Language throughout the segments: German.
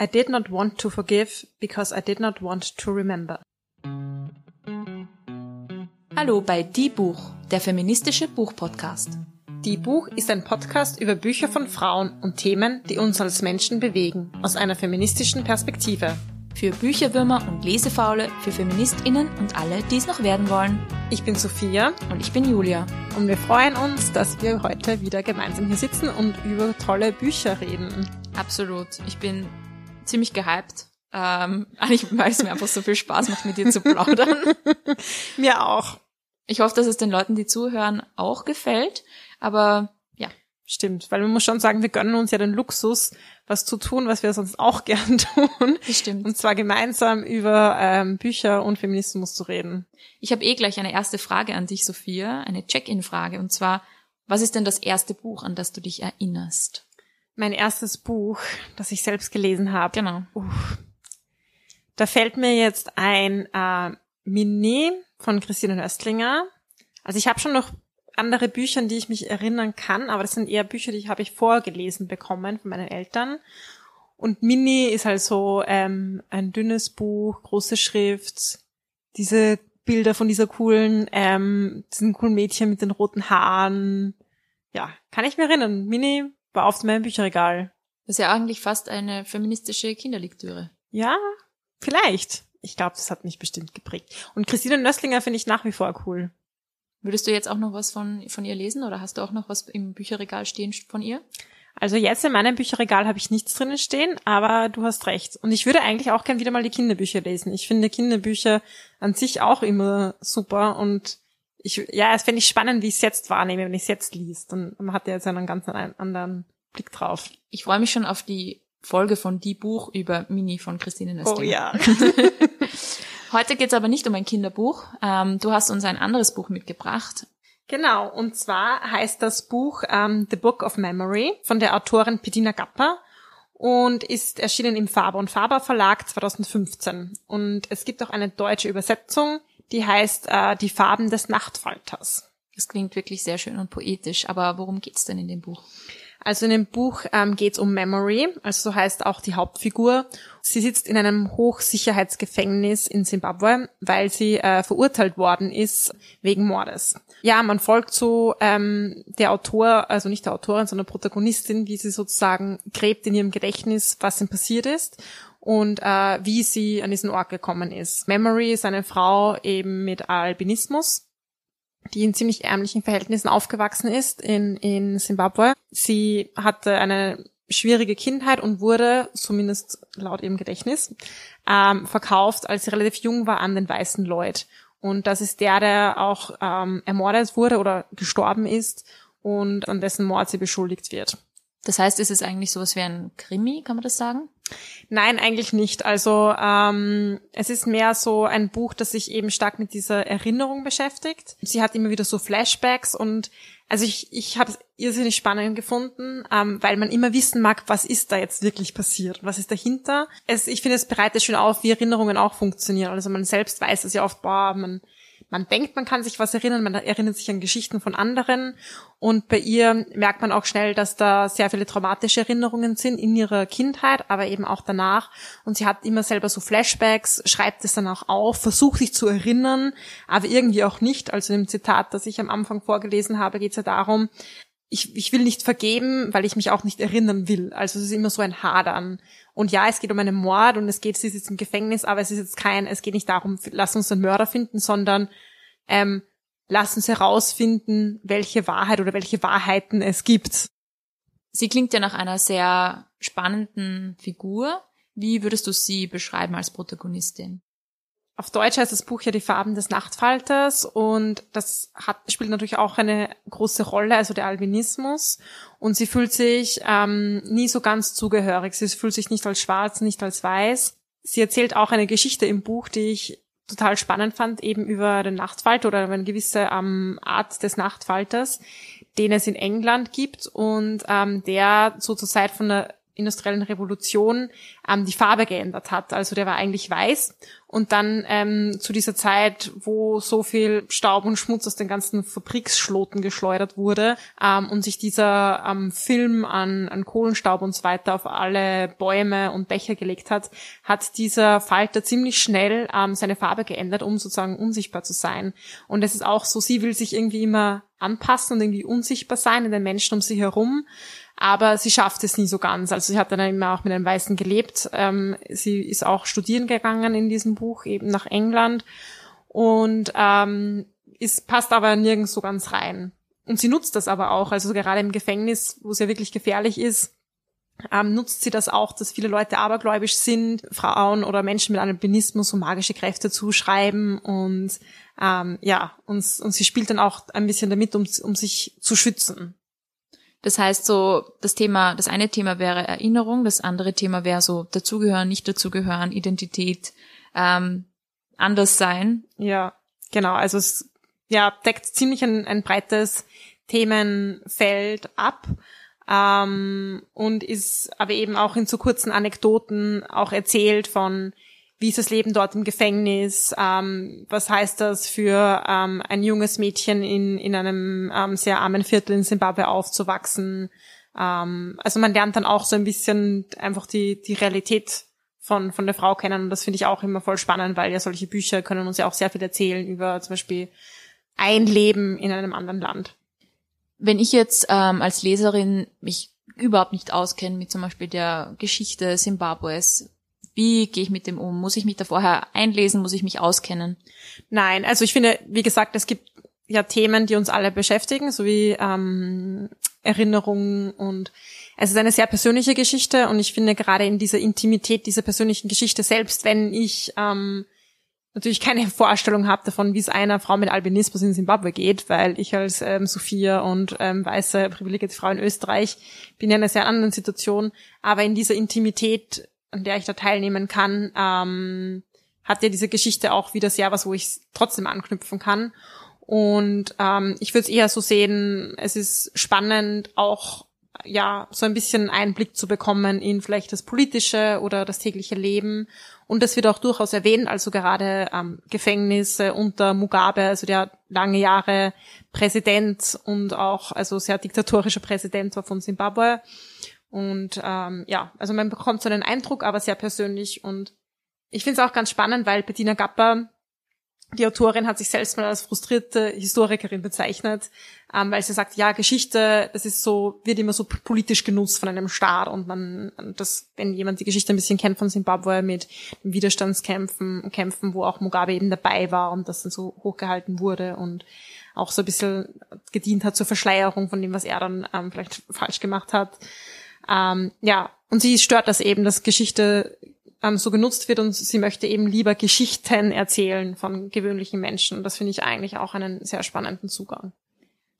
I did not want to forgive because I did not want to remember. Hallo bei Die Buch, der feministische Buchpodcast. Die Buch ist ein Podcast über Bücher von Frauen und Themen, die uns als Menschen bewegen, aus einer feministischen Perspektive. Für Bücherwürmer und Lesefaule, für FeministInnen und alle, die es noch werden wollen. Ich bin Sophia Und ich bin Julia. und wir freuen uns, dass wir heute wieder gemeinsam hier sitzen und über tolle Bücher reden. Absolut. Ich bin ziemlich gehypt. Ähm, eigentlich, weil es mir einfach so viel Spaß macht, mit dir zu plaudern. Mir auch. Ich hoffe, dass es den Leuten, die zuhören, auch gefällt. Aber ja, Stimmt, weil man muss schon sagen, wir gönnen uns ja den Luxus, was zu tun, was wir sonst auch gern tun. das stimmt. Und zwar gemeinsam über ähm, Bücher und Feminismus zu reden. Ich habe eh gleich eine erste Frage an dich, Sophia, eine Check-in-Frage. Und zwar, was ist denn das erste Buch, an das du dich erinnerst? Mein erstes Buch, das ich selbst gelesen habe. Genau. Uff. Da fällt mir jetzt ein äh, Mini von Christine Nöstlinger. Also ich habe schon noch andere Bücher, an die ich mich erinnern kann, aber das sind eher Bücher, die habe ich vorgelesen bekommen von meinen Eltern. Und Mini ist halt so ähm, ein dünnes Buch, große Schrift, diese Bilder von dieser coolen, ähm, diesen coolen Mädchen mit den roten Haaren. Ja, kann ich mir erinnern. Mini war auf meinem Bücherregal. Das ist ja eigentlich fast eine feministische Kinderlektüre. Ja, vielleicht. Ich glaube, das hat mich bestimmt geprägt. Und Christine Nöstlinger finde ich nach wie vor cool. Würdest du jetzt auch noch was von, von ihr lesen oder hast du auch noch was im Bücherregal stehen von ihr? Also jetzt in meinem Bücherregal habe ich nichts drinnen stehen, aber du hast recht. Und ich würde eigentlich auch gern wieder mal die Kinderbücher lesen. Ich finde Kinderbücher an sich auch immer super und ich, ja, es fände ich spannend, wie ich es jetzt wahrnehme, wenn ich es jetzt liest. Und man hat ja jetzt einen ganz anderen Blick drauf. Ich freue mich schon auf die Folge von Die Buch über Mini von Christine Nöstlinger. Oh ja. Heute geht's aber nicht um ein Kinderbuch. Ähm, du hast uns ein anderes Buch mitgebracht. Genau, und zwar heißt das Buch ähm, The Book of Memory von der Autorin Pedina Gapper und ist erschienen im Faber und Faber Verlag 2015. Und es gibt auch eine deutsche Übersetzung, die heißt äh, Die Farben des Nachtfalters. Das klingt wirklich sehr schön und poetisch, aber worum geht's denn in dem Buch? Also in dem Buch ähm, geht es um Memory, also so heißt auch die Hauptfigur. Sie sitzt in einem Hochsicherheitsgefängnis in Zimbabwe, weil sie äh, verurteilt worden ist wegen Mordes. Ja, man folgt so ähm, der Autor, also nicht der Autorin, sondern Protagonistin, wie sie sozusagen gräbt in ihrem Gedächtnis, was denn passiert ist und äh, wie sie an diesen Ort gekommen ist. Memory ist eine Frau eben mit Albinismus die in ziemlich ärmlichen Verhältnissen aufgewachsen ist in, in Zimbabwe. Sie hatte eine schwierige Kindheit und wurde, zumindest laut ihrem Gedächtnis, ähm, verkauft, als sie relativ jung war, an den weißen Lloyd. Und das ist der, der auch ähm, ermordet wurde oder gestorben ist und an dessen Mord sie beschuldigt wird. Das heißt, ist es eigentlich sowas wie ein Krimi, kann man das sagen? Nein, eigentlich nicht. Also ähm, es ist mehr so ein Buch, das sich eben stark mit dieser Erinnerung beschäftigt. Sie hat immer wieder so Flashbacks und also ich, ich habe es irrsinnig spannend gefunden, ähm, weil man immer wissen mag, was ist da jetzt wirklich passiert, was ist dahinter. Es, ich finde, es bereitet schön auf, wie Erinnerungen auch funktionieren. Also man selbst weiß es ja oft, boah, man man denkt, man kann sich was erinnern, man erinnert sich an Geschichten von anderen und bei ihr merkt man auch schnell, dass da sehr viele traumatische Erinnerungen sind in ihrer Kindheit, aber eben auch danach und sie hat immer selber so Flashbacks, schreibt es dann auch auf, versucht sich zu erinnern, aber irgendwie auch nicht. Also im Zitat, das ich am Anfang vorgelesen habe, geht es ja darum, ich, ich will nicht vergeben, weil ich mich auch nicht erinnern will. Also es ist immer so ein Hadern. Und ja, es geht um einen Mord und es geht, sie ist jetzt im Gefängnis, aber es ist jetzt kein, es geht nicht darum, lass uns den Mörder finden, sondern ähm, lass uns herausfinden, welche Wahrheit oder welche Wahrheiten es gibt. Sie klingt ja nach einer sehr spannenden Figur. Wie würdest du sie beschreiben als Protagonistin? Auf Deutsch heißt das Buch ja Die Farben des Nachtfalters und das hat, spielt natürlich auch eine große Rolle, also der Albinismus. Und sie fühlt sich ähm, nie so ganz zugehörig. Sie fühlt sich nicht als schwarz, nicht als weiß. Sie erzählt auch eine Geschichte im Buch, die ich total spannend fand, eben über den Nachtfalter oder eine gewisse ähm, Art des Nachtfalters, den es in England gibt und ähm, der so zur Zeit von der industriellen Revolution ähm, die Farbe geändert hat. Also der war eigentlich weiß und dann ähm, zu dieser Zeit, wo so viel Staub und Schmutz aus den ganzen Fabriksschloten geschleudert wurde ähm, und sich dieser ähm, Film an, an Kohlenstaub und so weiter auf alle Bäume und Dächer gelegt hat, hat dieser Falter ziemlich schnell ähm, seine Farbe geändert, um sozusagen unsichtbar zu sein. Und es ist auch so, sie will sich irgendwie immer anpassen und irgendwie unsichtbar sein in den Menschen um sie herum aber sie schafft es nie so ganz. Also sie hat dann immer auch mit einem Weißen gelebt. Ähm, sie ist auch studieren gegangen in diesem Buch, eben nach England und ähm, ist, passt aber nirgends so ganz rein. Und sie nutzt das aber auch, also gerade im Gefängnis, wo es ja wirklich gefährlich ist, ähm, nutzt sie das auch, dass viele Leute abergläubisch sind, Frauen oder Menschen mit Albinismus so magische Kräfte zuschreiben und ähm, ja, und, und sie spielt dann auch ein bisschen damit, um, um sich zu schützen. Das heißt so, das Thema, das eine Thema wäre Erinnerung, das andere Thema wäre so dazugehören, nicht dazugehören, Identität, ähm, anders sein. Ja, genau. Also es ja, deckt ziemlich ein, ein breites Themenfeld ab ähm, und ist aber eben auch in so kurzen Anekdoten auch erzählt von wie ist das Leben dort im Gefängnis, ähm, was heißt das für ähm, ein junges Mädchen in, in einem ähm, sehr armen Viertel in Simbabwe aufzuwachsen. Ähm, also man lernt dann auch so ein bisschen einfach die, die Realität von, von der Frau kennen und das finde ich auch immer voll spannend, weil ja solche Bücher können uns ja auch sehr viel erzählen über zum Beispiel ein Leben in einem anderen Land. Wenn ich jetzt ähm, als Leserin mich überhaupt nicht auskenne mit zum Beispiel der Geschichte Simbabwes, wie gehe ich mit dem um? Muss ich mich da vorher einlesen? Muss ich mich auskennen? Nein, also ich finde, wie gesagt, es gibt ja Themen, die uns alle beschäftigen, so wie ähm, Erinnerungen und es ist eine sehr persönliche Geschichte und ich finde gerade in dieser Intimität dieser persönlichen Geschichte, selbst wenn ich ähm, natürlich keine Vorstellung habe davon, wie es einer Frau mit Albinismus in Simbabwe geht, weil ich als ähm, Sophia und ähm, weiße privilegierte Frau in Österreich bin ja in einer sehr anderen Situation, aber in dieser Intimität an der ich da teilnehmen kann, ähm, hat ja diese Geschichte auch wieder sehr was, wo ich trotzdem anknüpfen kann. Und ähm, ich würde es eher so sehen, es ist spannend, auch ja so ein bisschen Einblick zu bekommen in vielleicht das politische oder das tägliche Leben. Und das wird auch durchaus erwähnt, also gerade ähm, Gefängnisse unter Mugabe, also der lange Jahre Präsident und auch also sehr diktatorischer Präsident war von Zimbabwe. Und ähm, ja, also man bekommt so einen Eindruck, aber sehr persönlich. Und ich finde es auch ganz spannend, weil Bettina Gapper, die Autorin, hat sich selbst mal als frustrierte Historikerin bezeichnet, ähm, weil sie sagt, ja, Geschichte, das ist so, wird immer so politisch genutzt von einem Staat und man, das, wenn jemand die Geschichte ein bisschen kennt von Zimbabwe mit Widerstandskämpfen, Kämpfen, wo auch Mugabe eben dabei war und das dann so hochgehalten wurde und auch so ein bisschen gedient hat zur Verschleierung von dem, was er dann ähm, vielleicht falsch gemacht hat. Ähm, ja, und sie stört das eben, dass Geschichte ähm, so genutzt wird und sie möchte eben lieber Geschichten erzählen von gewöhnlichen Menschen. Das finde ich eigentlich auch einen sehr spannenden Zugang.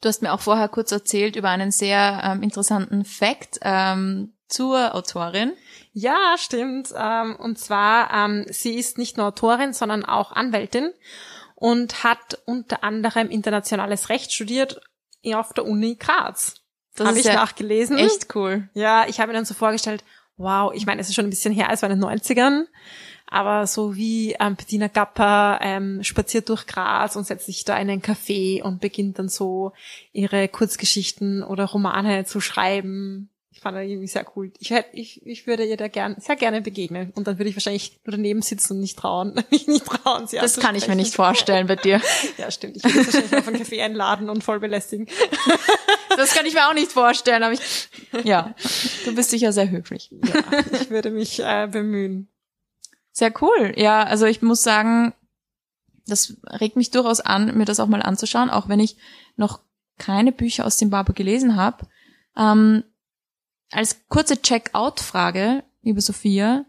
Du hast mir auch vorher kurz erzählt über einen sehr ähm, interessanten Fact ähm, zur Autorin. Ja, stimmt. Ähm, und zwar, ähm, sie ist nicht nur Autorin, sondern auch Anwältin und hat unter anderem internationales Recht studiert auf der Uni Graz. Das habe ich ja nachgelesen. Echt cool. Ja, ich habe mir dann so vorgestellt, wow, ich meine, es ist schon ein bisschen her, es war in den 90ern, aber so wie ähm, Bettina Gapper ähm, spaziert durch Graz und setzt sich da in einen Café und beginnt dann so ihre Kurzgeschichten oder Romane zu schreiben fand er irgendwie sehr cool. Ich hätte, ich, ich würde ihr da gern, sehr gerne begegnen. Und dann würde ich wahrscheinlich nur daneben sitzen und nicht trauen, mich nicht trauen, sie Das kann ich mir nicht vorstellen bei dir. ja, stimmt. Ich würde wahrscheinlich auf einen Kaffee einladen und voll belästigen. das kann ich mir auch nicht vorstellen, aber ich, ja, du bist sicher sehr höflich. Ja, ich würde mich äh, bemühen. Sehr cool. Ja, also ich muss sagen, das regt mich durchaus an, mir das auch mal anzuschauen, auch wenn ich noch keine Bücher aus Zimbabwe gelesen habe. Ähm, als kurze Check-out-Frage, liebe Sophia,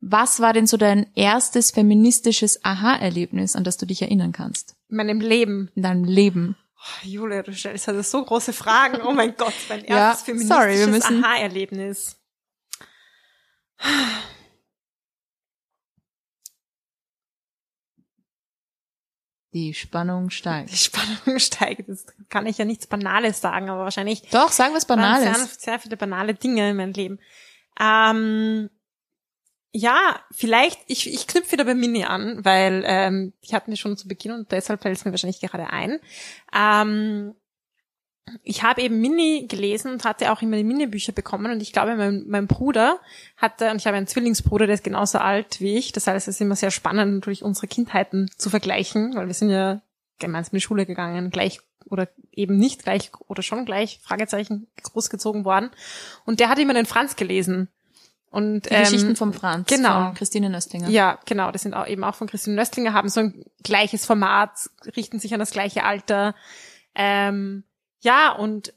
was war denn so dein erstes feministisches Aha-Erlebnis, an das du dich erinnern kannst? In meinem Leben. In deinem Leben. Oh, Julia, du stellst also so große Fragen. Oh mein Gott, mein erstes ja, feministisches Aha-Erlebnis. Die Spannung steigt. Die Spannung steigt. Das kann ich ja nichts Banales sagen, aber wahrscheinlich. Doch, sagen wir es Banales. Sehr, sehr viele banale Dinge in meinem Leben. Ähm, ja, vielleicht, ich, ich knüpfe wieder bei Mini an, weil ähm, ich hatten wir schon zu Beginn und deshalb fällt es mir wahrscheinlich gerade ein. Ähm, ich habe eben Mini gelesen und hatte auch immer die Mini-Bücher bekommen und ich glaube, mein, mein Bruder hatte, und ich habe einen Zwillingsbruder, der ist genauso alt wie ich, das heißt, es ist immer sehr spannend, natürlich unsere Kindheiten zu vergleichen, weil wir sind ja gemeinsam in die Schule gegangen, gleich oder eben nicht gleich oder schon gleich, Fragezeichen, großgezogen worden. Und der hat immer den Franz gelesen. Und, die ähm, Geschichten vom Franz, genau. von Christine Nöstlinger. Ja, genau, das sind auch eben auch von Christine Nöstlinger, haben so ein gleiches Format, richten sich an das gleiche Alter. Ähm, ja, und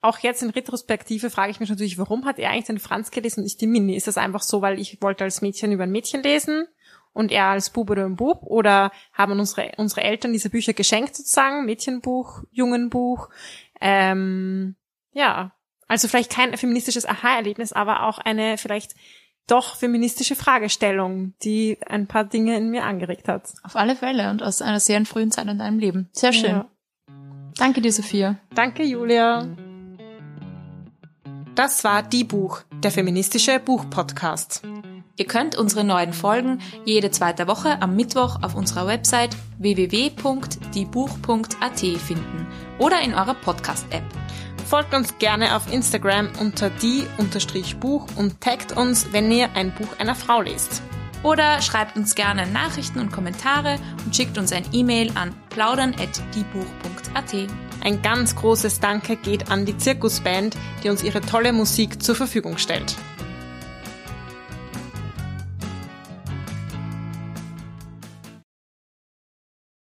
auch jetzt in Retrospektive frage ich mich natürlich, warum hat er eigentlich den Franz gelesen und nicht die Mini? Ist das einfach so, weil ich wollte als Mädchen über ein Mädchen lesen und er als Bub oder ein Bub? Oder haben unsere, unsere Eltern diese Bücher geschenkt sozusagen? Mädchenbuch, Jungenbuch? Ähm, ja, also vielleicht kein feministisches Aha-Erlebnis, aber auch eine vielleicht doch feministische Fragestellung, die ein paar Dinge in mir angeregt hat. Auf alle Fälle und aus einer sehr frühen Zeit in deinem Leben. Sehr schön. Ja. Danke dir, Sophia. Danke, Julia. Das war Die Buch, der feministische Buch-Podcast. Ihr könnt unsere neuen Folgen jede zweite Woche am Mittwoch auf unserer Website www.diebuch.at finden oder in eurer Podcast-App. Folgt uns gerne auf Instagram unter die-buch und taggt uns, wenn ihr ein Buch einer Frau lest. Oder schreibt uns gerne Nachrichten und Kommentare und schickt uns ein E-Mail an plaudern.diebuch.at. Ein ganz großes Danke geht an die Zirkusband, die uns ihre tolle Musik zur Verfügung stellt.